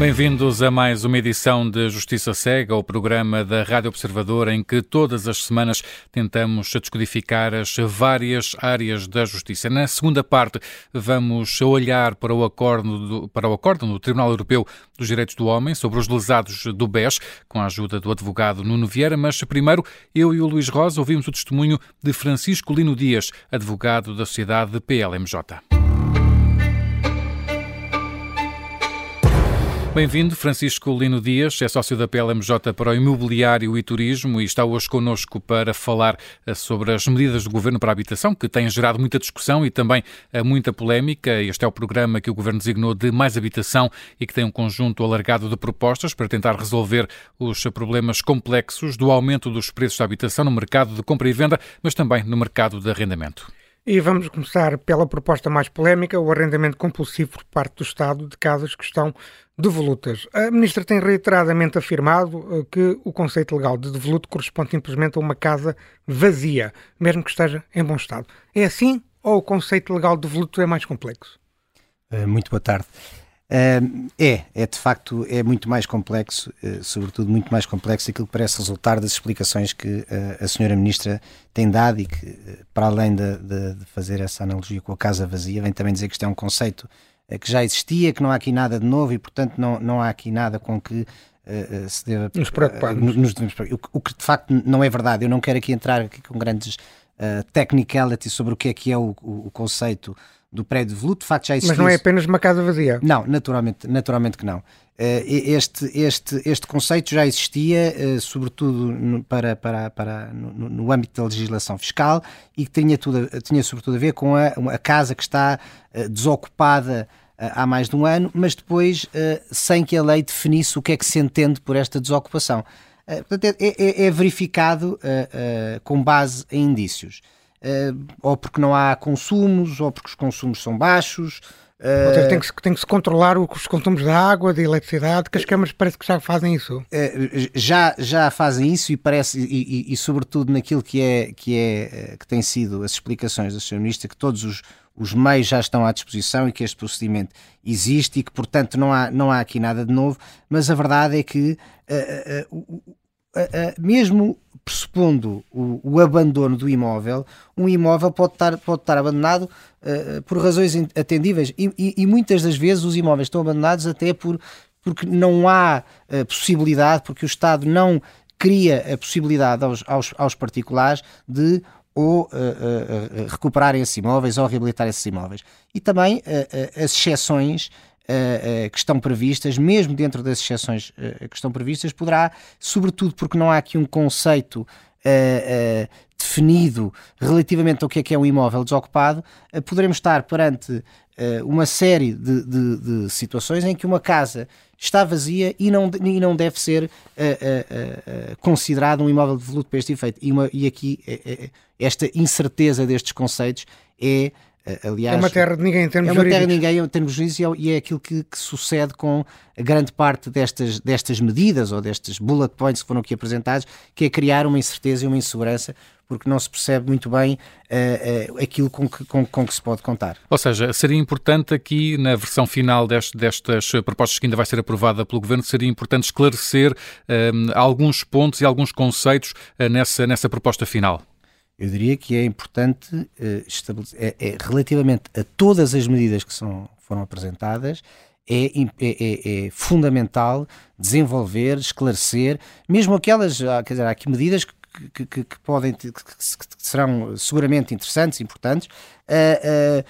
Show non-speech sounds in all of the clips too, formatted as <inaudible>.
Bem-vindos a mais uma edição de Justiça Cega, o programa da Rádio Observador, em que todas as semanas tentamos descodificar as várias áreas da justiça. Na segunda parte, vamos olhar para o acórdão do, para o acórdão do Tribunal Europeu dos Direitos do Homem sobre os lesados do BES, com a ajuda do advogado Nuno Vieira. Mas primeiro, eu e o Luís Rosa ouvimos o testemunho de Francisco Lino Dias, advogado da sociedade PLMJ. Bem-vindo, Francisco Lino Dias, é sócio da PLMJ para o Imobiliário e Turismo e está hoje connosco para falar eh, sobre as medidas do Governo para a habitação, que têm gerado muita discussão e também eh, muita polémica. Este é o programa que o Governo designou de Mais Habitação e que tem um conjunto alargado de propostas para tentar resolver os problemas complexos do aumento dos preços da habitação no mercado de compra e venda, mas também no mercado de arrendamento. E vamos começar pela proposta mais polémica, o arrendamento compulsivo por parte do Estado de casas que estão devolutas. A Ministra tem reiteradamente afirmado eh, que o conceito legal de devoluto corresponde simplesmente a uma casa vazia, mesmo que esteja em bom estado. É assim ou o conceito legal de devoluto é mais complexo? Eh, muito boa tarde. Uh, é, é de facto é muito mais complexo, sobretudo muito mais complexo aquilo que parece resultar das explicações que a senhora Ministra tem dado e que, para além de, de, de, fazer essa analogia com a casa vazia, vem também dizer que isto é um conceito que já existia, que não há aqui nada de novo e, portanto, não, não há aqui nada com que se deva nos preocuparmos. Nos, o, o, que de facto não é verdade. Eu não quero aqui entrar aqui com grandes technicalities sobre o que é que é o, o, o conceito do prédio de de facto já existia. Mas não é apenas uma casa vazia? Não, naturalmente, naturalmente que não. Eh, este, este, este conceito já existia, eh, sobretudo para, para, para, no, no âmbito da legislação fiscal e que tinha, tudo, tinha sobretudo a ver com a, a casa que está eh, desocupada há mais de um ano, mas depois sem que a lei definisse o que é que se entende por esta desocupação. Portanto, é, é, é verificado com base em indícios. Uh, ou porque não há consumos, ou porque os consumos são baixos. Uh, tem, que se, tem que se controlar os consumos da água, da eletricidade, que as câmaras parece que já fazem isso. Uh, já, já fazem isso e parece, e, e, e, sobretudo naquilo que é, que é que tem sido as explicações da Sra. Ministra, que todos os, os meios já estão à disposição e que este procedimento existe e que, portanto, não há, não há aqui nada de novo, mas a verdade é que uh, mesmo pressupondo o, o, abandono do imóvel, um imóvel pode estar, pode estar abandonado uh, por razões atendíveis e, e, e, muitas das vezes os imóveis estão abandonados até por, porque não há uh, possibilidade, porque o Estado não cria a possibilidade aos, aos, aos particulares de ou uh, recuperarem esses imóveis ou reabilitar esses imóveis. E também as exceções que estão previstas, mesmo dentro das exceções uh, que estão previstas, poderá, sobretudo porque não há aqui um conceito definido relativamente ao que é que é um imóvel desocupado, poderemos estar perante uma série de, de, de, situações em que uma casa está vazia e não, e não deve ser considerado um imóvel de voluto para este efeito. E, uma, e aqui esta incerteza destes conceitos é Aliás, é uma terra de ninguém em termos É uma terra de ninguém em termos jurídicos e é aquilo que, que, sucede com a grande parte destas, destas medidas ou destes bullet points que foram aqui apresentados, que é criar uma incerteza e uma insegurança porque não se percebe muito bem uh, uh, aquilo com que, com, com, que se pode contar. Ou seja, seria importante aqui, na versão final deste, destas propostas que ainda vai ser aprovada pelo Governo, seria importante esclarecer uh, alguns pontos e alguns conceitos nessa, nessa proposta final. Eu diria que é importante uh, estabelecer, é, é, relativamente a todas as medidas que são, foram apresentadas, é, é, é, é, fundamental desenvolver, esclarecer, mesmo aquelas, quer dizer, há aqui medidas que, que, que, que podem, que, serão seguramente interessantes, importantes, uh, uh,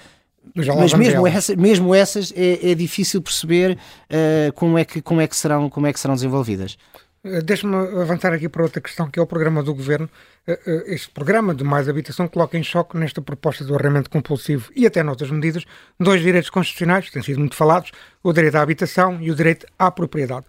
mas mesmo, essa, mesmo essas é, é difícil perceber uh, como, é que, como, é que serão, como é que serão desenvolvidas. Deixa-me avançar aqui para outra questão, que é o programa do Governo. Eh, eh, este programa de mais habitação coloca em choque nesta proposta do arrendamento compulsivo e até noutras medidas dois direitos constitucionais que têm sido muito falados, o direito à habitação e o direito à propriedade.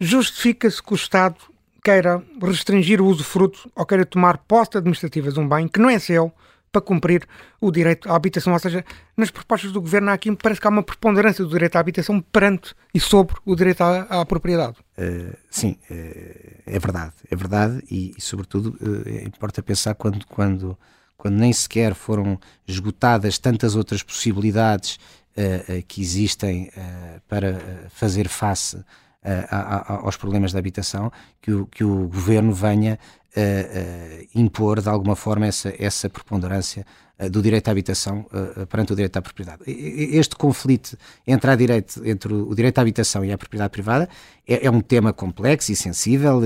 Justifica-se que o Estado queira restringir o usufruto ou queira tomar posse administrativa de um bem que não é seu para cumprir o direito à habitação. Ou seja, nas propostas do governo há aqui parece que há uma preponderância do direito à habitação perante e sobre o direito à, à propriedade. Uh, sim, uh, é verdade, é verdade e, e sobretudo, uh, importa pensar quando, quando, quando nem sequer foram esgotadas tantas outras possibilidades que existem para fazer face a, a, aos problemas da habitação, que o, que o governo venha impor de alguma forma essa, essa preponderância do direito à habitação perante o direito à propriedade. Este conflito entre, a direito, entre o direito à habitação e a propriedade privada é, é um tema complexo e sensível,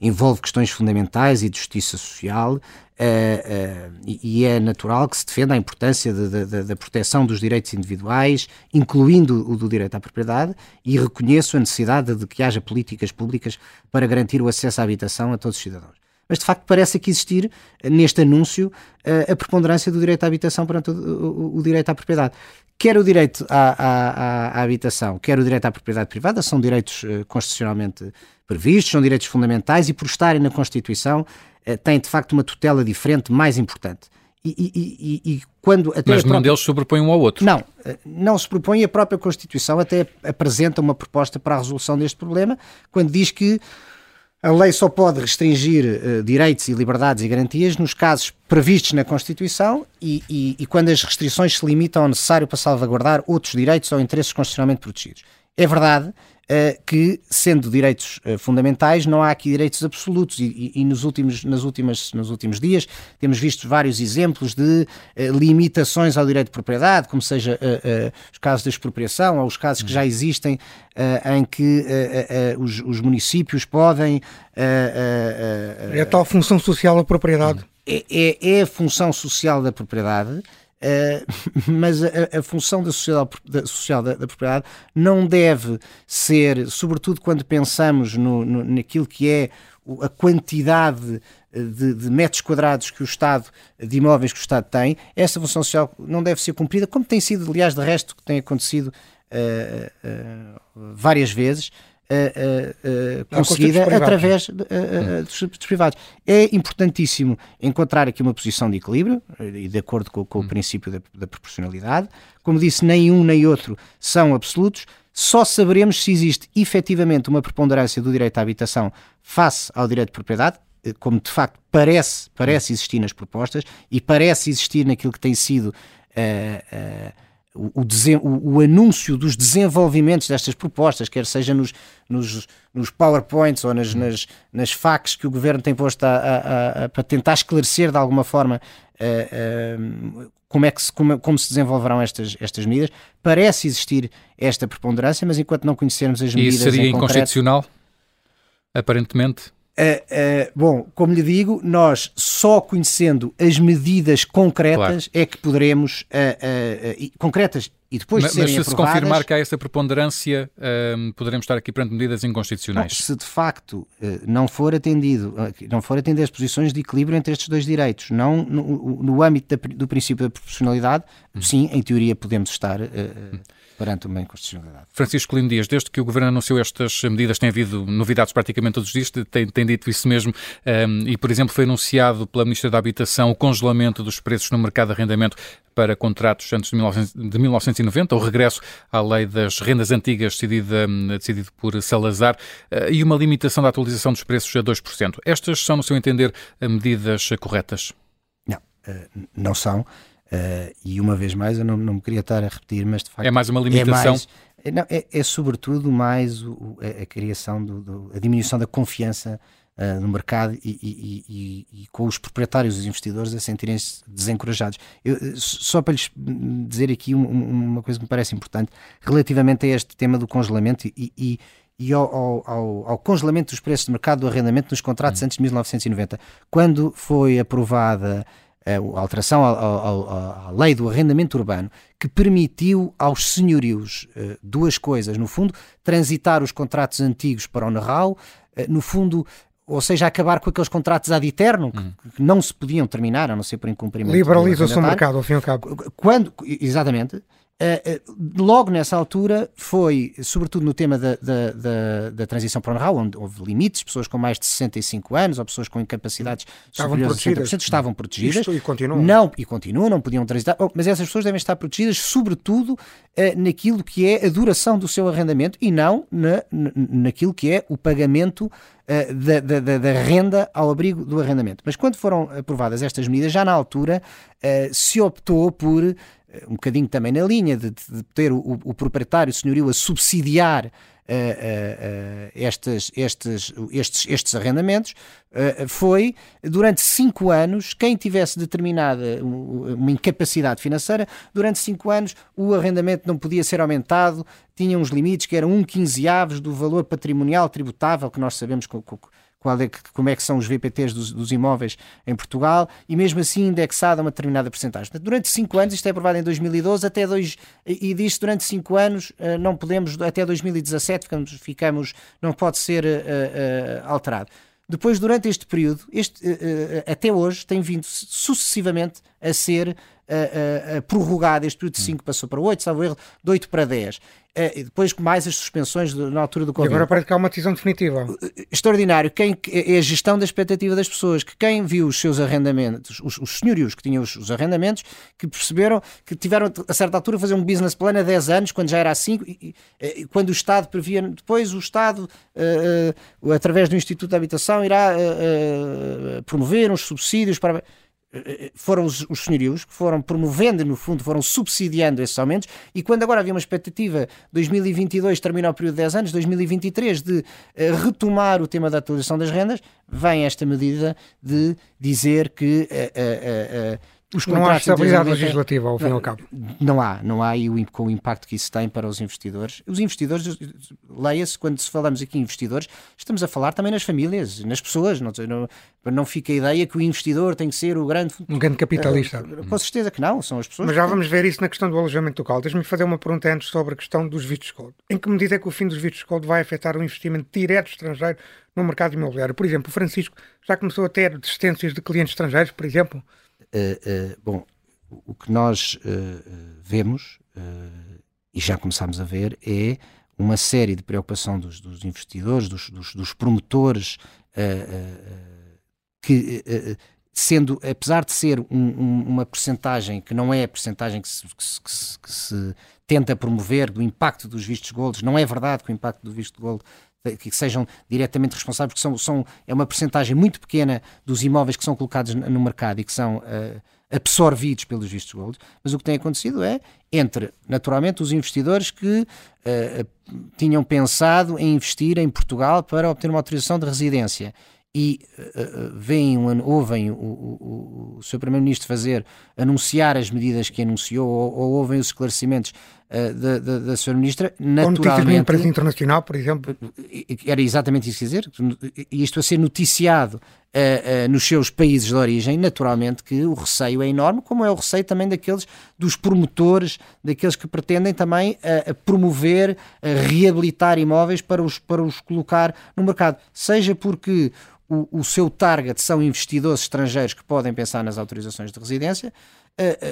envolve questões fundamentais e de justiça social, Uh, uh, e é natural que se defenda a importância da proteção dos direitos individuais, incluindo o do direito à propriedade, e reconheço a necessidade de que haja políticas públicas para garantir o acesso à habitação a todos os cidadãos. Mas de facto parece aqui existir, neste anúncio, a preponderância do direito à habitação perante o, o, o direito à propriedade. Quer o direito à, à, à, habitação, quer o direito à propriedade privada, são direitos constitucionalmente previstos, são direitos fundamentais e, por estarem na Constituição, eh, tem de facto uma tutela diferente, mais importante. E, e, e, e quando até Mas nenhum própria... deles sobrepõe um ao outro. Não, eh, não se propõe. A própria Constituição até apresenta uma proposta para a resolução deste problema, quando diz que a lei só pode restringir uh, direitos e liberdades e garantias nos casos previstos na Constituição e, e, e, quando as restrições se limitam ao necessário para salvaguardar outros direitos ou interesses constitucionalmente protegidos. É verdade que, sendo direitos uh, fundamentais, não há aqui direitos absolutos. E, e, nos, últimos, nas últimas, nos últimos dias temos visto vários exemplos de uh, limitações ao direito de propriedade, como seja os casos da expropriação ou os casos que já existem em que os, os, municípios podem... é a tal função social da propriedade. É, é, é a função social da propriedade Uh, mas a, a, função da, social, da, social da, da, propriedade não deve ser, sobretudo quando pensamos no, no naquilo que é a quantidade eh, de, de, metros quadrados que o Estado, de imóveis que o Estado tem, essa função social não deve ser cumprida, como tem sido, aliás, de resto, que tem acontecido uh, uh, várias vezes, uh, uh, conseguida através uh, dos, privados. É importantíssimo encontrar aqui uma posição de equilíbrio, e de acordo com, com o hum. princípio da, da, proporcionalidade. Como disse, nem um nem outro são absolutos. Só saberemos se existe efetivamente uma preponderância do direito à habitação face ao direito de propriedade, como de facto parece, parece hum. existir nas propostas e parece existir naquilo que tem sido uh, uh, o, o, o, anúncio dos desenvolvimentos destas propostas, quer seja nos, nos, nos PowerPoints ou nas, nas, nas facs que o governo tem posto a, a, a, para tentar esclarecer de alguma forma uh, uh, como, é que se, como, como, se desenvolverão estas, estas medidas, parece existir esta preponderância, mas enquanto não conhecermos as medidas. E isso seria inconstitucional? Concreto, aparentemente? Uh, uh, bom, como lhe digo, nós só conhecendo as medidas concretas claro. é que poderemos uh, concretas e depois mas, de serem mas se aprovadas, se confirmar que há essa preponderância, ehm, poderemos estar aqui perante medidas inconstitucionais. Não, se de facto não for atendido, não for atender as posições de equilíbrio entre estes dois direitos, não no, no âmbito da, do princípio da proporcionalidade, hum. sim, em teoria podemos estar hum perante uma inconstitucionalidade. Francisco Lino Dias, desde que o Governo anunciou estas medidas, tem havido novidades praticamente todos os dias, tem, tem dito isso mesmo, um, ehm, e, por exemplo, foi anunciado pela Ministra da Habitação o congelamento dos preços no mercado de arrendamento para contratos antes de, 1900, de 1990, o regresso à lei das rendas antigas decidida, decidido por Salazar, uh, e uma limitação da atualização dos preços a 2%. Estas são, no seu entender, medidas corretas? Não, uh, não são. Uh, e uma vez mais, eu não, não me queria estar a repetir, mas de facto. É mais uma limitação? É, mais, não, é, é sobretudo mais o, a, a, criação, do, do, a diminuição da confiança uh, no mercado e, e, e, e, com os proprietários e os investidores a sentirem-se desencorajados. Eu, eh, só para lhes dizer aqui uma, uma, coisa que me parece importante, relativamente a este tema do congelamento e, e ao, ao, ao, congelamento dos preços de mercado do arrendamento nos contratos hum. antes de 1990. Quando foi aprovada a alteração à, lei do arrendamento urbano que permitiu aos senhorios uh, duas coisas, no fundo, transitar os contratos antigos para o Nerral, uh, no fundo, ou seja, acabar com aqueles contratos ad eterno que, uhum. que não se podiam terminar, a não ser por incumprimento. Liberaliza-se o mercado, ao fim e ao cabo. Quando, exatamente, Uh, logo nessa altura foi, sobretudo no tema da, da, da, da transição para o onde houve limites, pessoas com mais de 65 anos ou pessoas com incapacidades estavam protegidas. estavam protegidas. Isto, e continuam. Não, e continuam, não podiam transitar, oh, mas essas pessoas devem estar protegidas, sobretudo uh, naquilo que é a duração do seu arrendamento e não na, naquilo que é o pagamento uh, da, da, da, renda ao abrigo do arrendamento. Mas quando foram aprovadas estas medidas, já na altura se optou por um bocadinho também na linha de, de ter o, o, proprietário, senhorio, a subsidiar uh, uh, estes, estes, estes, estes arrendamentos, foi durante cinco anos, quem tivesse determinada uma incapacidade financeira, durante cinco anos o arrendamento não podia ser aumentado, tinha uns limites que eram um quinzeavos do valor patrimonial tributável, que nós sabemos que qual é, como é que são os VPTs dos, dos, imóveis em Portugal e mesmo assim indexado a uma determinada porcentagem. Durante 5 anos, isto é aprovado em 2012, até dois, e diz durante 5 anos eh, não podemos, até 2017 ficamos, ficamos não pode ser uh, uh, alterado. Depois, durante este período, este, uh, até hoje, tem vindo sucessivamente a ser prorrogado. Este período de 5 passou para 8, salvo erro, de 8 para 10. Uh, depois mais as suspensões de, na altura do Covid. E agora parece que há uma decisão definitiva. Extraordinário. Quem, é a gestão da expectativa das pessoas, que quem viu os seus arrendamentos, os, os senhorios que tinham os, os, arrendamentos, que perceberam que tiveram a certa altura fazer um business plan a 10 anos, quando já era a 5, e, e, quando o Estado previa, depois o Estado, uh, através do Instituto de Habitação, irá uh, promover uns subsídios para foram os, os senhorios que foram promovendo, no fundo, foram subsidiando esses aumentos, e quando agora havia uma expectativa, 2022 termina o período de 10 anos, 2023 de uh, retomar o tema da atualização das rendas, vem esta medida de dizer que os não há estabilidade legislativa, ao fim e ao cabo. Não há, não há, e o, com o impacto que isso tem para os investidores. Os investidores, leia-se, quando falamos aqui em investidores, estamos a falar também nas famílias, nas pessoas. Não, não, não fica a ideia que o investidor tem que ser o grande. Um grande capitalista. Uh, com certeza que não, são as pessoas. Mas já vamos ver isso na questão do alojamento local. Deixa-me fazer uma pergunta antes sobre a questão dos vistos gold. Em que medida é que o fim dos vistos gold vai afetar o investimento direto estrangeiro no mercado imobiliário? Por exemplo, o Francisco já começou a ter desistências de clientes estrangeiros, por exemplo? Uh, bom, o que nós uh, vemos, e já começámos a ver, é uma série de preocupação dos, dos investidores, dos, dos, dos promotores, que sendo, apesar de ser um, um, uma percentagem que não é a percentagem que se, que, se, que se, tenta promover do impacto dos vistos gold, não é verdade que o impacto do visto gold que sejam diretamente responsáveis, porque são, são, é uma percentagem muito pequena dos imóveis que são colocados no mercado e que são uh, absorvidos pelos vistos gold, mas o que tem acontecido é entre, naturalmente, os investidores que uh, tinham pensado em investir em Portugal para obter uma autorização de residência e uh, veem, ouvem o, o, o seu Primeiro-Ministro fazer, anunciar as medidas que anunciou ou, ou ouvem os esclarecimentos da, da, da Sra. Ministra, naturalmente... Como empresa internacional, por exemplo. Era exatamente isso que dizer, isto a ser noticiado uh, nos seus países de origem, naturalmente que o receio é enorme, como é o receio também daqueles, dos promotores, daqueles que pretendem também promover, reabilitar imóveis para os, para os colocar no mercado, seja porque o, o seu target são investidores estrangeiros que podem pensar nas autorizações de residência, Uh, uh,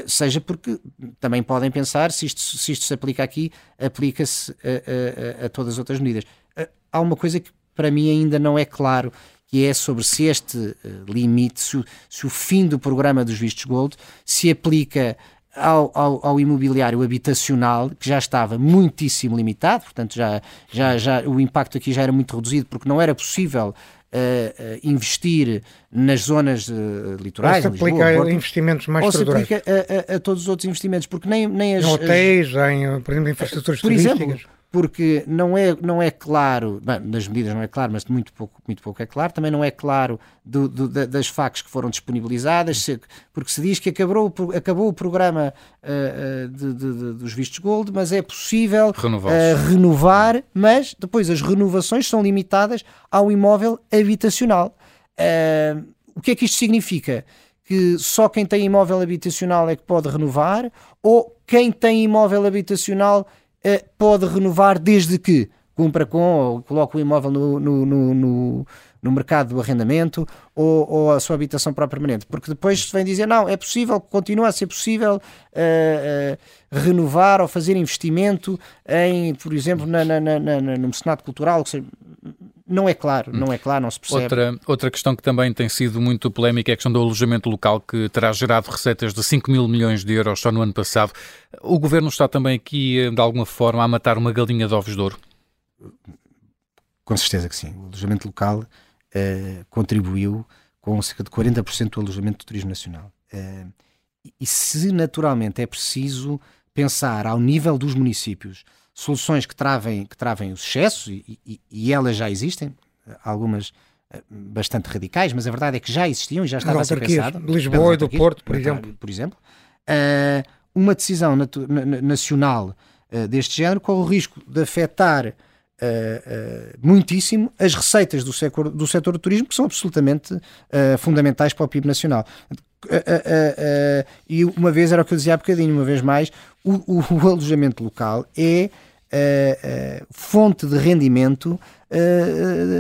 seja porque também podem pensar se isto se, isto se aplica aqui, aplica-se a, a, a, todas as outras medidas. Uh, há uma coisa que para mim ainda não é claro, que é sobre se este limite, se o, se o, fim do programa dos vistos gold se aplica ao, ao, ao, imobiliário habitacional, que já estava muitíssimo limitado, portanto já, já, já o impacto aqui já era muito reduzido, porque não era possível uh, investir nas zonas uh, litorais. Ou se aplica Lisboa, a investimentos mais Ou se aplica a, a, a, todos os outros investimentos, porque nem, nem as. Em hotéis, as, em, por exemplo, infraestruturas por turísticas. Exemplo, porque não é, não é claro, bem, nas medidas não é claro, mas muito pouco, muito pouco é claro, também não é claro do, do, das facas que foram disponibilizadas, porque se diz que acabou, acabou o programa uh, de, de, dos vistos gold, mas é possível uh, renovar, mas depois as renovações são limitadas ao imóvel habitacional. Uh, o que é que isto significa? Que só quem tem imóvel habitacional é que pode renovar, ou quem tem imóvel habitacional pode renovar desde que cumpra com ou coloque o imóvel no, no, no, no no mercado do arrendamento ou, ou, a sua habitação para permanente, porque depois se vem dizer não, é possível, continua a ser possível uh, uh, renovar ou fazer investimento em, por exemplo, na, na, na, na no mecenato cultural, não é claro, não é claro, não se percebe. Outra, outra questão que também tem sido muito polémica é a questão do alojamento local, que terá gerado receitas de 5 mil milhões de euros só no ano passado. O Governo está também aqui, de alguma forma, a matar uma galinha de ovos de ouro? Com certeza que sim. O alojamento local uh, contribuiu com cerca de 40% do alojamento do turismo nacional. Uh, e se naturalmente é preciso pensar ao nível dos municípios soluções que travem, que travem os excessos, e, e, e elas já existem, algumas eh, bastante radicais, mas a verdade é que já existiam e já estava a ser pensado. De Lisboa e do Porto, por exemplo. Por exemplo. Uh, uma decisão nacional uh, deste género corre o risco de afetar Uh, muitíssimo as receitas do setor, do setor do turismo, que são absolutamente fundamentais para o PIB nacional. E uma vez, era o que eu dizia há bocadinho, uma vez mais, o, o, <laughs> o alojamento local é fonte de rendimento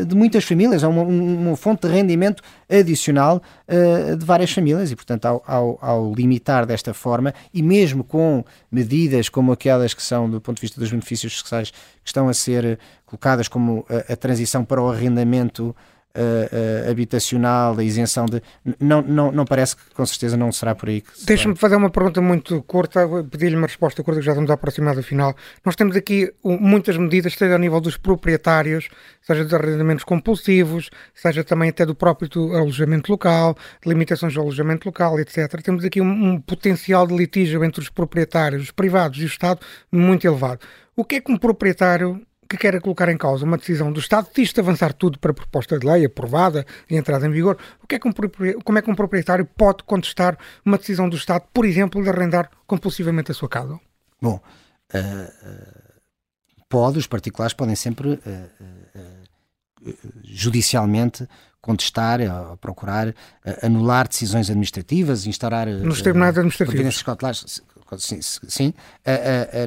de muitas famílias, é uma, uma, fonte de rendimento adicional uh, de várias famílias e, portanto, ao, ao, ao, limitar desta forma e mesmo com medidas como aquelas que são, do ponto de vista dos benefícios fiscais, que estão a ser colocadas como a, a transição para o arrendamento uh, uh, habitacional, a isenção de. Não, não, não parece que com certeza não será por aí que. Deixa-me fazer uma pergunta muito curta, pedir-lhe uma resposta curta, que já estamos a aproximar do final. Nós temos aqui muitas medidas, seja a nível dos proprietários, seja dos arrendamentos compulsivos, seja também até do próprio alojamento local, de limitações do alojamento local, etc. Temos aqui um, um potencial de litígio entre os proprietários, os privados e o Estado muito elevado. O que é que um proprietário que queira colocar em causa uma decisão do Estado, se avançar tudo para a proposta de lei aprovada e entrada em vigor, o que é que um, como é que um proprietário pode contestar uma decisão do Estado, por exemplo, de arrendar compulsivamente a sua casa? Bom, uh, uh, pode, os particulares podem sempre uh, judicialmente contestar, procurar anular decisões administrativas, instaurar nos tribunais administrativos cautelares, sim, sim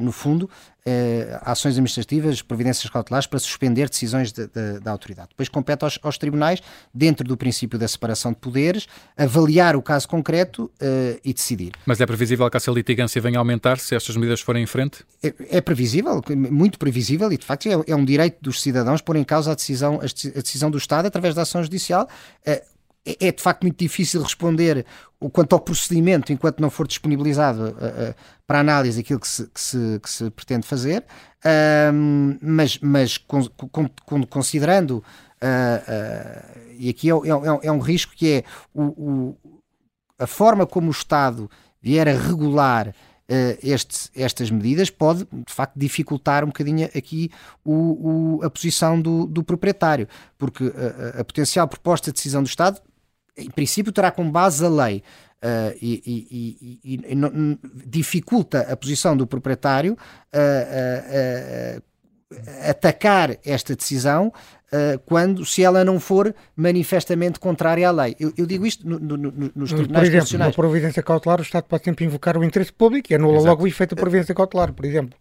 no fundo eh, ações administrativas, providências cautelares para suspender decisões de, de, da autoridade. Depois compete aos, aos, tribunais, dentro do princípio da separação de poderes, avaliar o caso concreto uh, e decidir. Mas é previsível que essa litigância venha a aumentar se estas medidas forem em frente? É, é previsível, muito previsível, e de facto é, é, um direito dos cidadãos pôr em causa a decisão, a decisão do Estado através da ação judicial. Uh, é, é de facto muito difícil responder quanto ao procedimento enquanto não for disponibilizado uh, uh, para análise aquilo que se, que se, que se pretende fazer, uh, mas, mas con, con, considerando, uh, e aqui é, é, é, um risco que é o, o, a forma como o Estado vier a regular este, estas medidas pode, de facto, dificultar um bocadinho aqui o, o, a posição do, do proprietário, porque a, a, potencial proposta de decisão do Estado em princípio, terá como base a lei. Uh, e, e, e, e não, dificulta a posição do proprietário uh, uh, atacar esta decisão quando, se ela não for manifestamente contrária à lei. Eu, eu digo isto no, no, no, nos tribunais por exemplo, Uma providência cautelar, o Estado pode sempre invocar o interesse público e anula Exato. logo o efeito da providência cautelar, por exemplo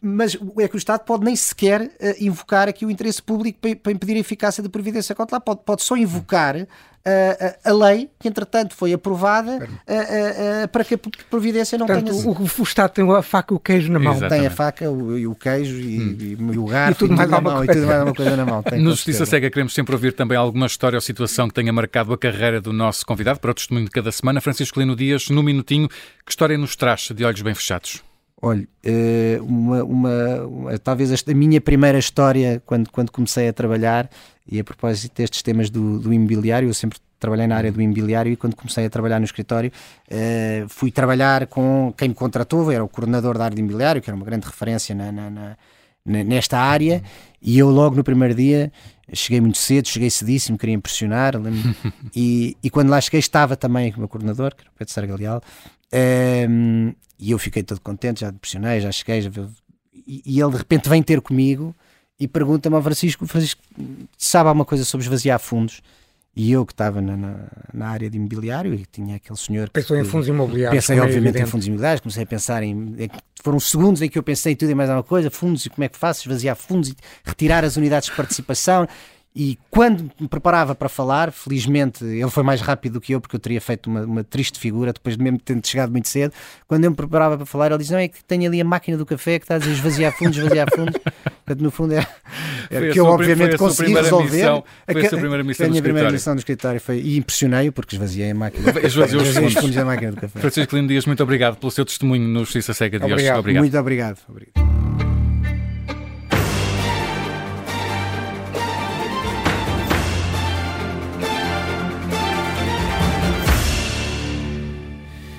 mas é que o Estado pode nem sequer uh, invocar aqui o interesse público para, para, impedir a eficácia da previdência cautelar, pode, pode só invocar uh, a, a lei que entretanto foi aprovada uh, para que a previdência não Portanto, tenha... O, o Estado tem a faca e o queijo na mão. Exatamente. Tem a faca o, o queijo e, hum. e, o garfo e tudo, mais, na mão, e tudo mais uma coisa na mão. no Justiça Cega queremos sempre ouvir também alguma história ou situação que tenha marcado a carreira do nosso convidado para o testemunho de cada semana. Francisco Lino Dias, no minutinho, que história nos traz de olhos bem fechados? Olha, eh, uma, uma, uma, talvez a minha primeira história quando, quando comecei a trabalhar, e a propósito destes temas do, do imobiliário, eu sempre trabalhei na área do imobiliário e quando comecei a trabalhar no escritório uh, fui trabalhar com quem me contratou, era o coordenador da área de imobiliário, que era uma grande referência na, na, na, nesta área, e eu logo no primeiro dia cheguei muito cedo, cheguei cedíssimo, queria impressionar, <laughs> e, e quando lá cheguei estava também o meu coordenador, que era o Pedro Sargalial, um, e eu fiquei todo contente, já pressionei, já cheguei, já e, e, ele de repente vem ter comigo e pergunta-me ao Francisco, Francisco, sabe alguma coisa sobre esvaziar fundos? E eu que estava na, na, na, área de imobiliário e tinha aquele senhor que pensou em fundos imobiliários. Pensei, é obviamente, em fundos imobiliários, comecei a pensar em. Foram segundos em que eu pensei em tudo e mais alguma coisa, fundos e como é que faço, esvaziar fundos e retirar as unidades de participação. E quando me preparava para falar, felizmente ele foi mais rápido do que eu, porque eu teria feito uma, uma triste figura, depois de mesmo tendo chegado muito cedo. Quando eu me preparava para falar, ele disse: Não, é que tenho ali a máquina do café que está a dizer esvaziar fundos, esvaziar fundos. <laughs> Portanto, no fundo, era, era que eu obviamente consegui resolver. Missão, foi a, sua primeira missão a minha primeira missão do escritório foi, e impressionei-o porque esvaziei a máquina. <laughs> Esvaziou os fundos da máquina do café. Francisco Lino Dias, muito obrigado pelo seu testemunho no Justiça Cega de obrigado. hoje. Obrigado. Muito obrigado. obrigado.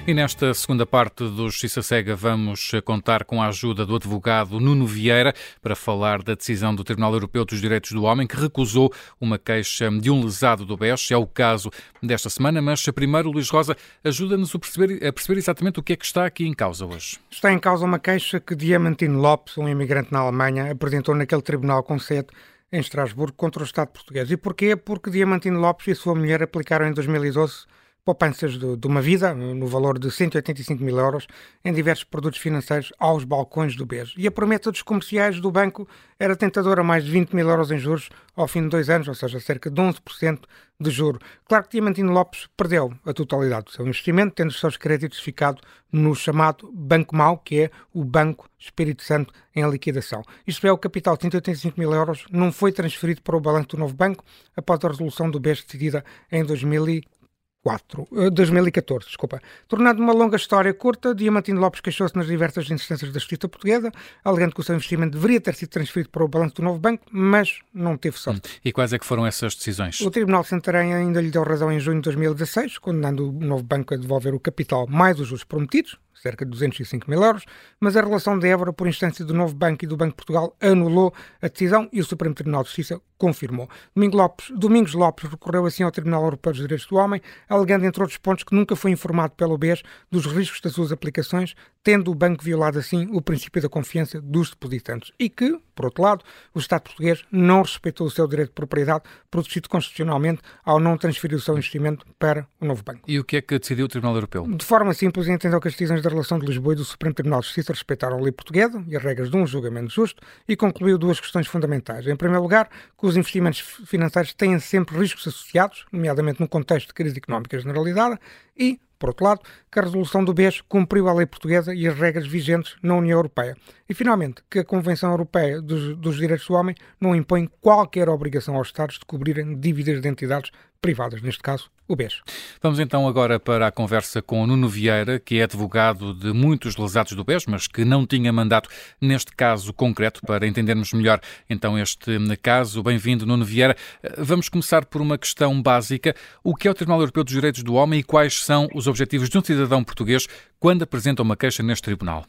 E nesta segunda parte do Justiça Cega vamos contar com a ajuda do advogado Nuno Vieira para falar da decisão do Tribunal Europeu dos Direitos do Homem que recusou uma queixa de um lesado do BES. É o caso desta semana, mas primeiro, Luís Rosa, ajuda-nos a perceber, a perceber exatamente o que é que está aqui em causa hoje. Está em causa uma queixa que Diamantino Lopes, um imigrante na Alemanha, apresentou naquele tribunal com sede em Estrasburgo contra o Estado português. E porquê? Porque Diamantino Lopes e sua mulher aplicaram em 2012 poupanças de, de, uma vida, no valor de 185 mil euros, em diversos produtos financeiros aos balcões do BES. E a promessa dos comerciais do banco era tentadora, mais de 20 mil euros em juros ao fim de dois anos, ou seja, cerca de 11% de juro. Claro que Diamantino Lopes perdeu a totalidade do seu investimento, tendo os seus créditos ficado no chamado Banco Mau, que é o Banco Espírito Santo em liquidação. Isto é, o capital de 185 mil euros não foi transferido para o balanço do novo banco após a resolução do BES decidida em 2014. 4, 2014, desculpa. Tornado uma longa história curta, Diamantino Lopes queixou-se nas diversas instâncias da Justiça Portuguesa, alegando que o seu investimento deveria ter sido transferido para o balanço do novo banco, mas não teve sorte. Hum. E quais é que foram essas decisões? O Tribunal de Santarém ainda lhe deu razão em junho de 2016, condenando o novo banco a devolver o capital mais os juros prometidos, cerca de 205 mil euros, mas a relação de Évora, por instância do Novo Banco e do Banco de Portugal, anulou a decisão e o Supremo Tribunal de Justiça confirmou. Domingos Lopes, Domingos Lopes recorreu assim ao Tribunal Europeu dos Direitos do Homem, alegando, entre outros pontos, que nunca foi informado pelo BES dos riscos das suas aplicações, tendo o banco violado assim o princípio da confiança dos depositantes e que, por outro lado, o Estado português não respeitou o seu direito de propriedade protegido constitucionalmente ao não transferir o seu investimento para o novo banco. E o que é que decidiu o Tribunal Europeu? De forma simples, entendeu que as decisões da relação de Lisboa e do Supremo Tribunal de Justiça respeitaram a lei portuguesa e as regras de um julgamento justo e concluiu duas questões fundamentais. Em primeiro lugar, que os investimentos financeiros têm sempre riscos associados, nomeadamente no contexto de crise económica generalizada, e, por outro lado, que a resolução do BES cumpriu a lei portuguesa e as regras vigentes na União Europeia. E, finalmente, que a Convenção Europeia dos, dos Direitos do Homem não impõe qualquer obrigação aos Estados de cobrirem dívidas de entidades privadas, neste caso o BES. Vamos então agora para a conversa com Nuno Vieira, que é advogado de muitos lesados do BES, mas que não tinha mandato neste caso concreto, para entendermos melhor então este caso. Bem-vindo, Nuno Vieira. Vamos começar por uma questão básica. O que é o Tribunal Europeu dos Direitos do Homem e quais são os objetivos de um cidadão português quando apresenta uma queixa neste tribunal?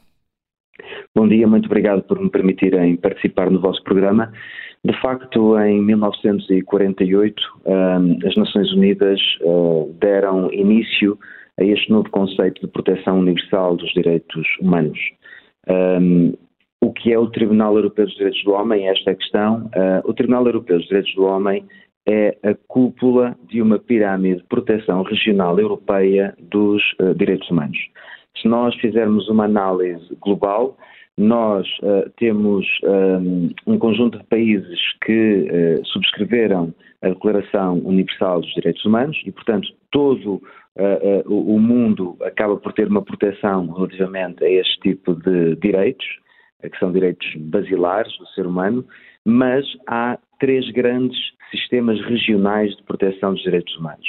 Bom dia, muito obrigado por me permitirem participar no vosso programa. De facto, em 1948, as Nações Unidas ah, deram início a este novo conceito de proteção universal dos direitos humanos. o que é o Tribunal Europeu dos Direitos do Homem? Esta é questão. O Tribunal Europeu dos Direitos do Homem é a cúpula de uma pirâmide de proteção regional europeia dos direitos humanos. Se nós fizermos uma análise global, nós uh, temos um, eh, um, conjunto de países que uh, subscreveram a Declaração Universal dos Direitos Humanos e, portanto, todo uh, o mundo acaba por ter uma proteção relativamente a este tipo de direitos, que são direitos basilares do ser humano, mas há três grandes sistemas regionais de proteção dos direitos humanos.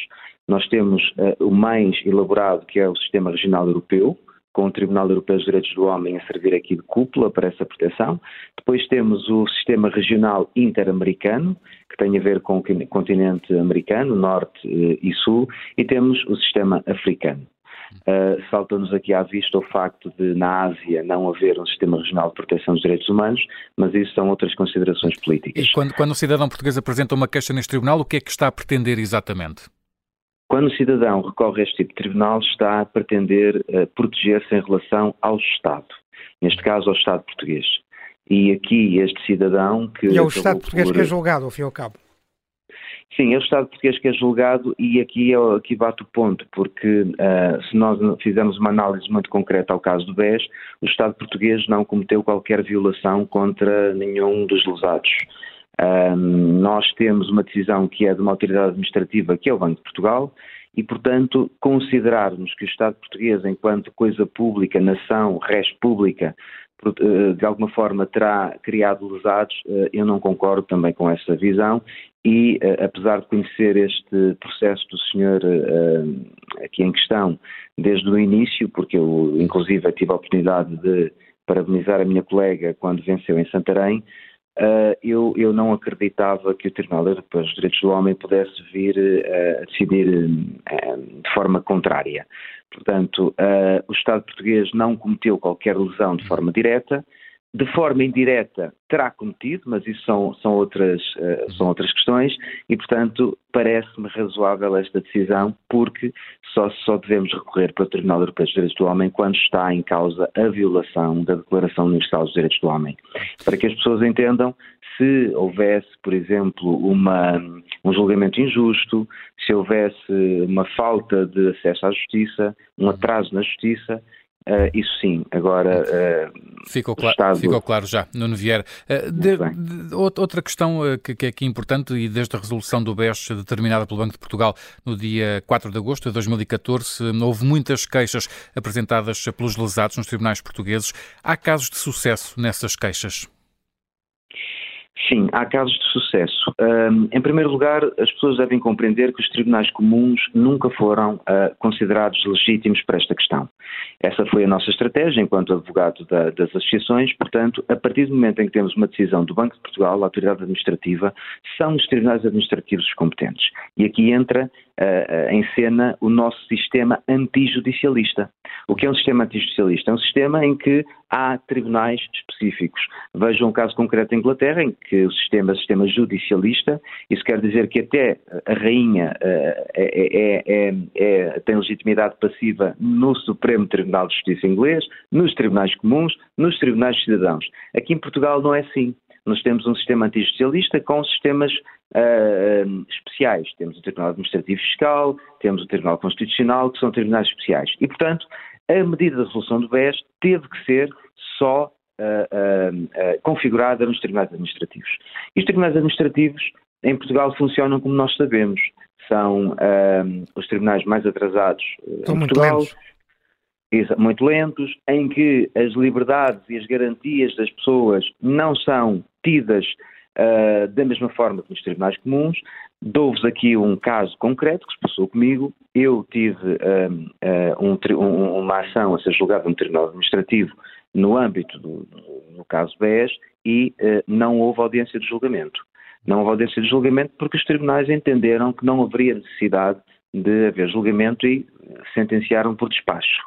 Nós temos o mais elaborado, que é o Sistema Regional Europeu, com o Tribunal Europeu dos Direitos do Homem a servir aqui de cúpula para essa proteção. Depois temos o sistema regional interamericano, que tem a ver com o continente americano, norte eh, e sul, e temos o sistema africano. Uh, Salta-nos aqui à vista o facto de, na Ásia, não haver um sistema regional de proteção dos direitos humanos, mas isso são outras considerações políticas. E quando, quando o cidadão português apresenta uma queixa neste tribunal, o que é que está a pretender exatamente? Quando o cidadão recorre a este tipo de tribunal, está a pretender uh, proteger-se em relação ao Estado, neste caso ao Estado português. E aqui este cidadão que. E é o Estado português por... que é julgado, ao fim e ao cabo. Sim, é o Estado português que é julgado e aqui, é, aqui bate o ponto, porque uh, se nós fizermos uma análise muito concreta ao caso do BES, o Estado português não cometeu qualquer violação contra nenhum dos lesados. Um, nós temos uma decisão que é de uma autoridade administrativa, que é o Banco de Portugal, e, portanto, considerarmos que o Estado português, enquanto coisa pública, nação, res pública, eh, de alguma forma terá criado lesados, eh, eu não concordo também com essa visão e, eh, apesar de conhecer este processo do senhor aqui em questão desde o início, porque eu, inclusive, tive a oportunidade de parabenizar a minha colega quando venceu em Santarém, eu, eu não acreditava que o Tribunal Europeu dos Direitos do Homem pudesse vir a decidir de forma contrária. Portanto, uh, o Estado português não cometeu qualquer lesão de forma direta, de forma indireta terá cometido, mas isso são, são, outras, uh, são outras questões e, portanto, parece-me razoável esta decisão, porque só, só devemos recorrer para o Tribunal Europeu dos Direitos do Homem quando está em causa a violação da Declaração Universal dos Direitos do Homem. Para que as pessoas entendam, se houvesse, por exemplo, uma, um julgamento injusto, se houvesse uma falta de acesso à justiça, um atraso na justiça, Uh, isso sim, agora. Uh, ficou, claro, Estado... ficou claro já, Nuno Vieira. Uh, de, de, outra questão que, que, é aqui importante, e desde a resolução do BES determinada pelo Banco de Portugal no dia 4 de agosto de 2014, houve muitas queixas apresentadas pelos lesados nos tribunais portugueses. Há casos de sucesso nessas queixas? Sim, há casos de sucesso. Um, em primeiro lugar, as pessoas devem compreender que os tribunais comuns nunca foram uh, considerados legítimos para esta questão. Essa foi a nossa estratégia enquanto advogado da, das associações. Portanto, a partir do momento em que temos uma decisão do Banco de Portugal, a autoridade administrativa, são os tribunais administrativos os competentes. E aqui entra uh, em cena o nosso sistema antijudicialista. O que é um sistema antijudicialista? É um sistema em que há tribunais específicos. Vejam o caso concreto da Inglaterra, em que o sistema é sistema judicialista, isso quer dizer que até a rainha uh, é, é, é, tem legitimidade passiva no Supremo Tribunal de Justiça inglês, nos tribunais comuns, nos tribunais cidadãos. Aqui em Portugal não é assim. Nós temos um sistema antijudicialista com sistemas uh, especiais. Temos o Tribunal Administrativo Fiscal, temos o Tribunal Constitucional, que são tribunais especiais. E, portanto, a medida da resolução do BES teve que ser só uh, uh, configurada nos tribunais administrativos. E os tribunais administrativos em Portugal funcionam como nós sabemos. São os tribunais mais atrasados em muito Portugal. Lentos. Muito lentos, em que as liberdades e as garantias das pessoas não são tidas Uh, da mesma forma que nos tribunais comuns. Dou-vos aqui um caso concreto que se passou comigo. Eu tive um, um, uma ação a ser julgada no Tribunal Administrativo no âmbito do, do, caso BES e uh, não houve audiência de julgamento. Não houve audiência de julgamento porque os tribunais entenderam que não haveria necessidade de haver julgamento e sentenciaram por despacho.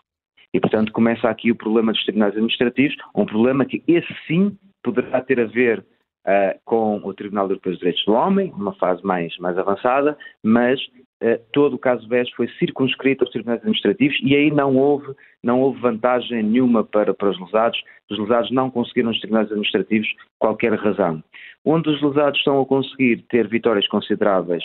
E, portanto, começa aqui o problema dos tribunais administrativos, um problema que esse sim poderá ter a ver uh, com o Tribunal Europeu dos Direitos do Homem, numa fase mais, mais avançada, mas todo o caso BES foi circunscrito aos tribunais administrativos e aí não houve, não houve vantagem nenhuma para, para os lesados. Os lesados não conseguiram nos tribunais administrativos qualquer razão. Onde os lesados estão a conseguir ter vitórias consideráveis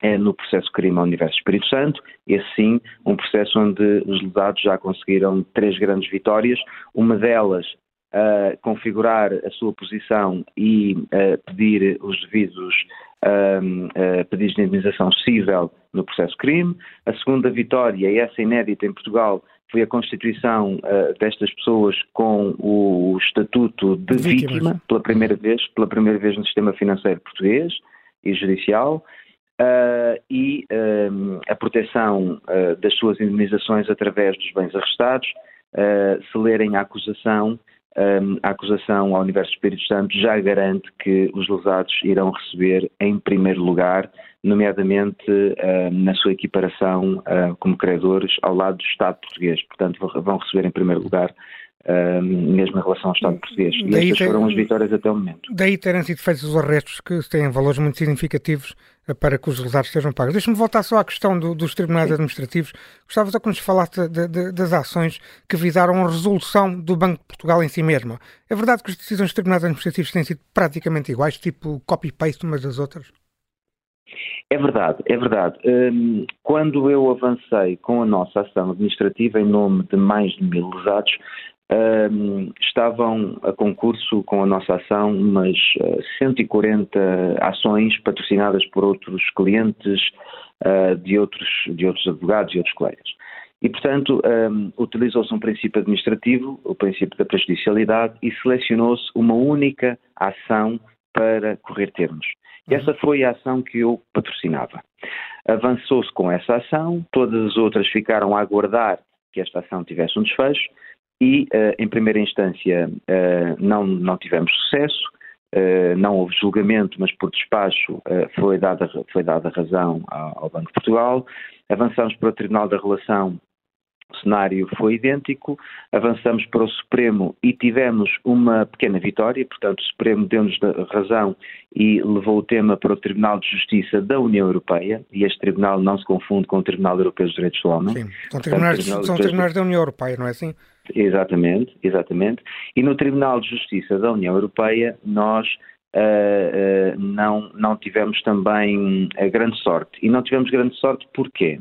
é no processo crime ao Universo Espírito Santo, esse sim, um processo onde os lesados já conseguiram três grandes vitórias, uma delas uh, configurar a sua posição e uh, pedir os devidos uh, pedidos de indemnização civil no processo crime. A segunda vitória, e essa inédita em Portugal, foi a constituição uh, destas pessoas com o estatuto de Vítimas. vítima pela primeira vez, pela primeira vez no sistema financeiro português e judicial. Uh, e uh, a proteção das suas indemnizações através dos bens arrestados, se lerem a acusação a acusação ao Universo Espírito Santo já garante que os lesados irão receber em primeiro lugar, nomeadamente na sua equiparação ah, como credores ao lado do Estado português. Portanto, vão receber em primeiro lugar mesmo em relação ao Estado português. E daí estas foram as vitórias até o momento. Daí terem sido feitos os arrestos que têm valores muito significativos eh, para que os lesados sejam pagos. Deixe-me voltar só à questão do, dos tribunais Sim. administrativos. Gostava só que nos falasse de, de, das ações que visaram a resolução do Banco de Portugal em si mesma. É verdade que as decisões dos tribunais administrativos têm sido praticamente iguais, tipo copy-paste umas das outras? É verdade, é verdade. Hum, quando eu avancei com a nossa ação administrativa em nome de mais de mil lesados, um, estavam a concurso com a nossa ação umas 140 ações patrocinadas por outros clientes uh, de, outros, de outros advogados e outros colegas. E, portanto, um, utilizou-se um princípio administrativo, o princípio da prejudicialidade, e selecionou-se uma única ação para correr termos. E essa foi a ação que eu patrocinava. Avançou-se com essa ação, todas as outras ficaram a aguardar que esta ação tivesse um desfecho e, uh, em primeira instância, uh, não, não tivemos sucesso, uh, não houve julgamento, mas por despacho foi, dada, foi dada razão ao, ao Banco de Portugal. Avançamos para o Tribunal da Relação o cenário foi idêntico, avançamos para o Supremo e tivemos uma pequena vitória, portanto, o Supremo deu-nos razão e levou o tema para o Tribunal de Justiça da União Europeia, e este tribunal não se confunde com o Tribunal Europeu dos Direitos do Homem. Sim, são tribunais, portanto, são tribunais da União Europeia, não é assim? Exatamente, exatamente. E no Tribunal de Justiça da União Europeia, nós uh, uh, não, não tivemos também a grande sorte. E não tivemos grande sorte porquê?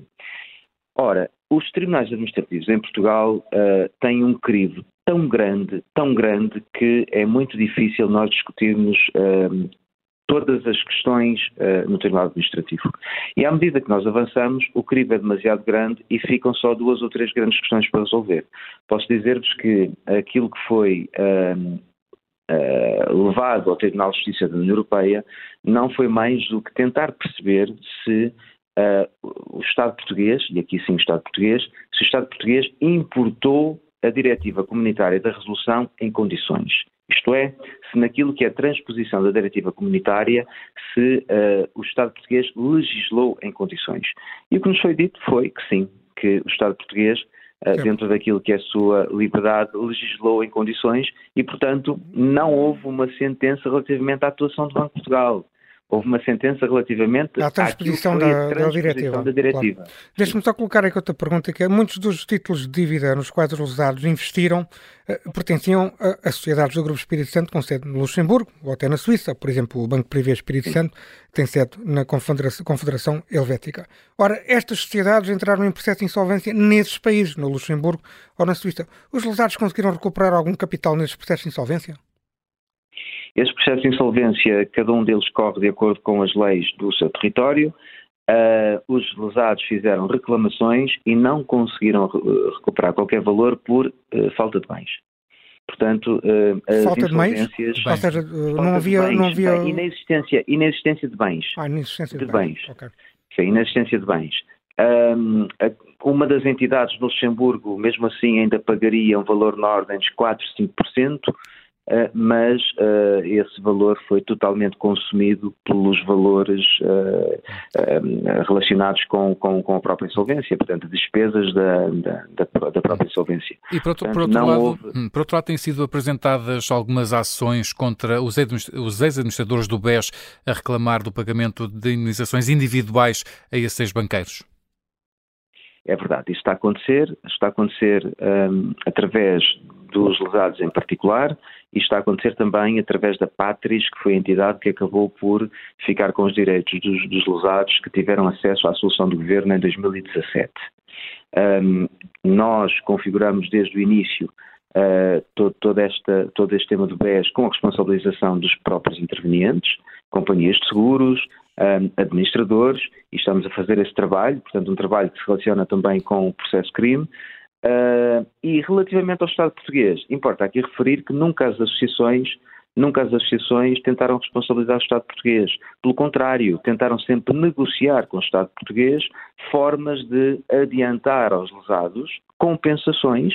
Ora, os tribunais administrativos em Portugal uh, têm um crivo tão grande, tão grande, que é muito difícil nós discutirmos todas as questões uh, no Tribunal Administrativo. E à medida que nós avançamos, o crivo é demasiado grande e ficam só duas ou três grandes questões para resolver. Posso dizer-vos que aquilo que foi levado ao Tribunal de Justiça da União Europeia não foi mais do que tentar perceber se uh, o Estado português, e aqui sim o Estado português, se o Estado português importou a diretiva comunitária da resolução em condições. Isto é, se naquilo que é a transposição da diretiva comunitária, se uh, o Estado português legislou em condições. E o que nos foi dito foi que sim, que o Estado português, uh, dentro daquilo que é a sua liberdade, legislou em condições e, portanto, não houve uma sentença relativamente à atuação do Banco de Portugal houve uma sentença relativamente à transposição, da, transposição da, diretiva. Da diretiva. Claro. Deixa-me só colocar aqui outra pergunta, que é, muitos dos títulos de dívida nos quais os usados investiram eh, pertenciam a, a, sociedades do Grupo Espírito Santo com sede no Luxemburgo ou até na Suíça. Por exemplo, o Banco Privé Espírito Santo tem sede na Confederação, Confederação Helvética. Ora, estas sociedades entraram em processo de insolvência nesses países, no Luxemburgo ou na Suíça. Os lesados conseguiram recuperar algum capital nesses processos de insolvência? Esse processo de insolvência, cada um deles corre de acordo com as leis do seu território. Uh, os lesados fizeram reclamações e não conseguiram recuperar qualquer valor por uh, falta de bens. Portanto, uh, as falta de bens? Ou seja, não havia, bens, não havia... Inexistência, inexistência de bens. Ah, inexistência de, de bens. bens. Okay. Sim, inexistência de bens. Um, uma das entidades do Luxemburgo, mesmo assim, ainda pagaria um valor na ordem de 4, 5%. Eh, mas uh, esse valor foi totalmente consumido pelos valores uh, relacionados com, com, com, a própria insolvência, portanto, despesas da, da, da própria insolvência. E por outro, portanto, por, outro lado, houve... Hum, por outro lado, têm sido apresentadas algumas ações contra os ex-administradores do BES a reclamar do pagamento de indenizações individuais a esses banqueiros. É verdade, isso está a acontecer, está a acontecer um, através dos lesados em particular, e está a acontecer também através da Patris, que foi a entidade que acabou por ficar com os direitos dos, dos lesados que tiveram acesso à solução do governo em 2017. Um, nós configuramos desde o início uh, todo, todo, esta, todo este tema do BES com a responsabilização dos próprios intervenientes, companhias de seguros, um, administradores, e estamos a fazer esse trabalho, portanto, um trabalho que se relaciona também com o processo crime, Uh, e relativamente ao Estado português, importa aqui referir que nunca as associações nunca as associações tentaram responsabilizar o Estado português. Pelo contrário, tentaram sempre negociar com o Estado português formas de adiantar aos lesados compensações,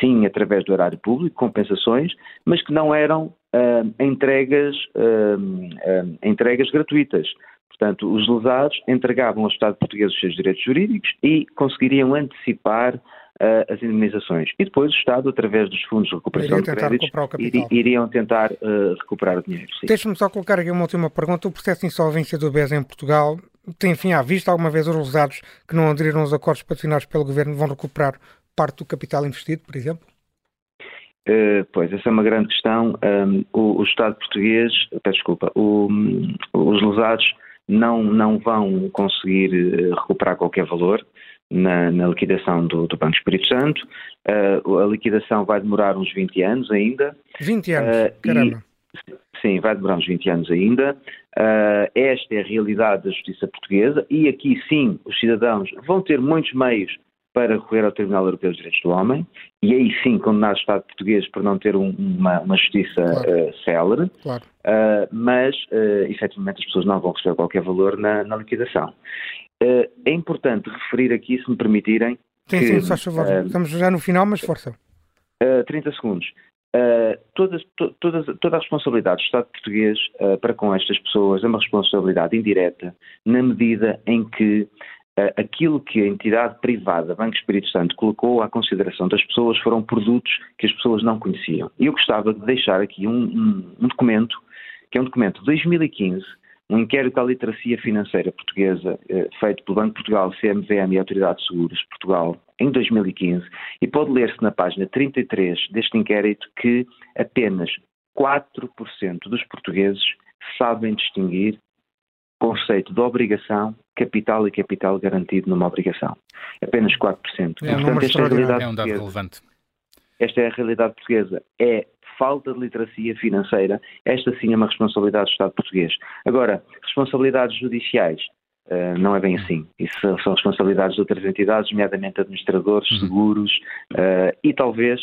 sim, através do erário público, compensações, mas que não eram uh, entregas, uh, entregas gratuitas. Portanto, os lesados entregavam ao Estado português os seus direitos jurídicos e conseguiriam antecipar uh, as indemnizações. E depois o Estado, através dos fundos de recuperação de créditos, iriam tentar uh, recuperar o dinheiro. Deixe-me só colocar aqui uma última pergunta. O processo de insolvência do BES em Portugal tem fim à vista? Alguma vez os lesados que não aderiram aos acordos patrocinados pelo Governo vão recuperar parte do capital investido, por exemplo? Uh, pois, essa é uma grande questão. Um, o, o, Estado português, peço desculpa, o, os lesados não, não vão conseguir recuperar qualquer valor. Na, na liquidação do, do, Banco Espírito Santo. Uh, a liquidação vai demorar uns 20 anos ainda. 20 anos, uh, caramba. E, sim, vai demorar uns 20 anos ainda. Uh, esta é a realidade da justiça portuguesa e aqui sim os cidadãos vão ter muitos meios para recorrer ao Tribunal Europeu dos Direitos do Homem e aí sim condenar o Estado português por não ter um, uma, uma, justiça claro. uh, célere, claro. uh, mas uh, efetivamente as pessoas não vão receber qualquer valor na, na liquidação. Uh, é importante referir aqui, se me permitirem. Sim, que, sim, faz favor. Estamos já no final, mas força. 30 segundos. Uh, toda, toda, toda, a responsabilidade do Estado português uh, para com estas pessoas é uma responsabilidade indireta, na medida em que aquilo que a entidade privada Banco Espírito Santo colocou à consideração das pessoas foram produtos que as pessoas não conheciam. E eu gostava de deixar aqui um, um, um documento, que é um documento de 2015, um inquérito à literacia financeira portuguesa eh, feito pelo Banco de Portugal, CMVM e Autoridade de Seguros de Portugal em 2015 e pode ler-se na página 33 deste inquérito que apenas 4% dos portugueses sabem distinguir conceito de obrigação, capital e capital garantido numa obrigação. Apenas 4%. É, e, portanto, esta é, a realidade é um dado relevante. Esta é a realidade portuguesa. É falta de literacia financeira. Esta sim é uma responsabilidade do Estado português. Agora, responsabilidades judiciais. Uh, não é bem assim. Isso são responsabilidades de outras entidades, nomeadamente administradores, uhum. seguros uh, e talvez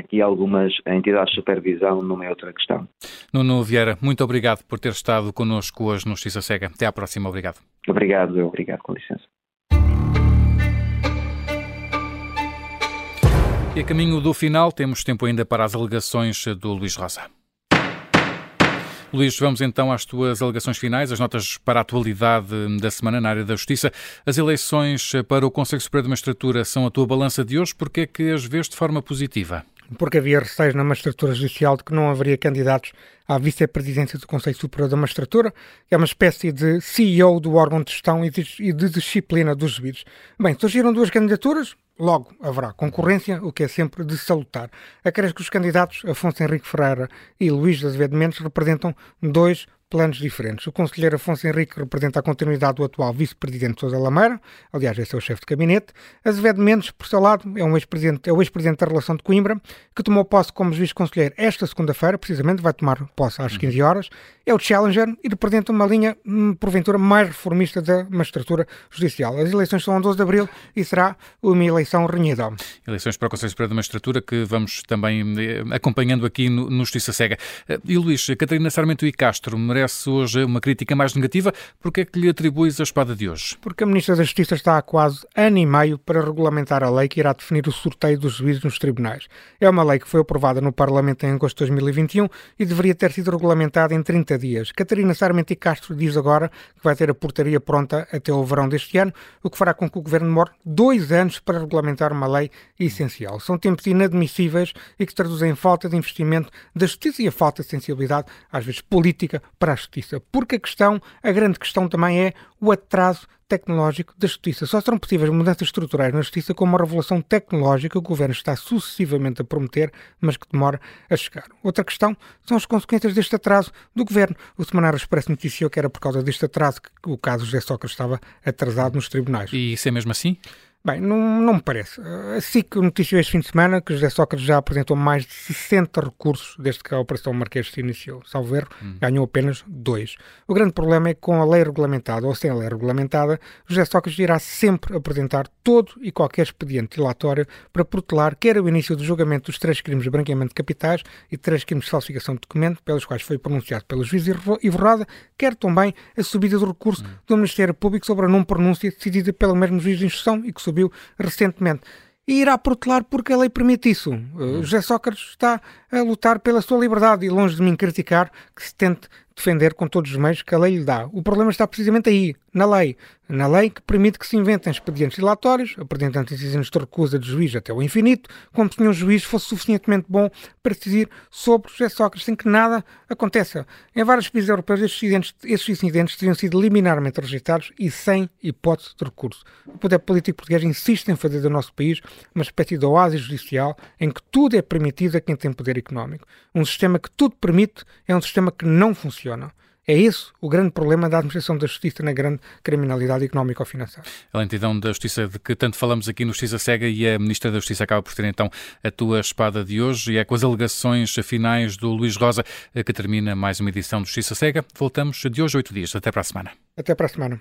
aqui algumas entidades de supervisão numa outra questão. Nuno Vieira, muito obrigado por ter estado connosco hoje no Justiça Cega. Até à próxima, obrigado. Obrigado, obrigado, com licença. E a caminho do final, temos tempo ainda para as alegações do Luís Rosa. Luís, vamos então às tuas alegações finais, as notas para a atualidade da semana na área da Justiça. As eleições para o Conselho Superior de Magistratura são a tua balança de hoje, porque é que as vês de forma positiva? Porque havia receios na magistratura judicial de que não haveria candidatos à vice-presidência do Conselho Superior da Magistratura, que é uma espécie de CEO do órgão de gestão e de, disciplina dos juízes. Bem, surgiram duas candidaturas, Logo, haverá concorrência, o que é sempre de salutar. Acresce que os candidatos Afonso Henrique Ferreira e Luís Azevedo Mendes representam dois planos diferentes. O conselheiro Afonso Henrique representa a continuidade do atual vice-presidente Sousa Lameira, aliás, esse é o chefe de gabinete. Azevedo Mendes, por seu lado, é, um ex-presidente, é o ex-presidente da Relação de Coimbra, que tomou posse como juiz conselheiro esta segunda-feira, precisamente, vai tomar posse às 15 horas. É o challenger e representa uma linha, hum, porventura, mais reformista da magistratura judicial. As eleições são a 12 de abril e será uma eleição renhida. Eleições para o Conselho Superior da Magistratura que vamos também eh, acompanhando aqui no, no Justiça Cega. Eh, e Luís, Catarina Sarmento e Castro merece merece hoje uma crítica mais negativa. Porquê é que lhe atribuis a espada de hoje? Porque a Ministra da Justiça está há quase ano e meio para regulamentar a lei que irá definir o sorteio dos juízes nos tribunais. É uma lei que foi aprovada no Parlamento em agosto de 2021 e deveria ter sido regulamentada em 30 dias. Catarina Sarmento e Castro diz agora que vai ter a portaria pronta até o verão deste ano, o que fará com que o Governo demore dois anos para regulamentar uma lei essencial. São tempos inadmissíveis e que traduzem falta de investimento da justiça e a falta de sensibilidade, às vezes política, para para a justiça, porque a questão, a grande questão também é o atraso tecnológico da justiça. Só serão possíveis mudanças estruturais na justiça com uma revolução tecnológica que o governo está sucessivamente a prometer, mas que demora a chegar. Outra questão são as consequências deste atraso do governo. O Semanário Expresso noticiou que era por causa deste atraso que o caso José Sócrates estava atrasado nos tribunais. E isso é mesmo assim? Bem, não, não me parece. A SIC noticiou este fim de semana que José Sócrates já apresentou mais de 60 recursos desde que a Operação Marquês se iniciou. Salvo erro, hum. ganhou apenas dois. O grande problema é que com a lei regulamentada ou sem a lei regulamentada, José Sócrates irá sempre apresentar todo e qualquer expediente dilatório para protelar quer o início do julgamento dos três crimes de branqueamento de capitais e três crimes de falsificação de documento, pelos quais foi pronunciado pelo juiz e verrada, quer também a subida do recurso hum. do Ministério Público sobre a não pronúncia decidida pelo mesmo juiz de instrução e que subiu recentemente. E irá protelar porque a lei permite isso. Uh, José Sócrates está a lutar pela sua liberdade e longe de mim criticar que se tente defender com todos os meios que a lei lhe dá. O problema está precisamente aí, na lei. Na lei que permite que se inventem expedientes dilatórios, apresentando decisões de recusa de juiz até o infinito, como se nenhum juiz fosse suficientemente bom para decidir sobre José Sócrates, sem que nada aconteça. Em vários países europeus, estes incidentes, incidentes teriam sido liminarmente rejeitados e sem hipótese de recurso. O poder político português insiste em fazer do nosso país uma espécie de oásis judicial em que tudo é permitido a quem tem poder económico. Um sistema que tudo permite é um sistema que não funciona. É esse o grande problema da administração da justiça na grande criminalidade económica ou financeira. A lentidão da justiça de que tanto falamos aqui no Justiça Cega e a Ministra da Justiça acaba por ter então a tua espada de hoje e é com as alegações finais do Luís Rosa que termina mais uma edição do Justiça Cega. Voltamos de hoje a oito dias. Até para a semana. Até para a semana.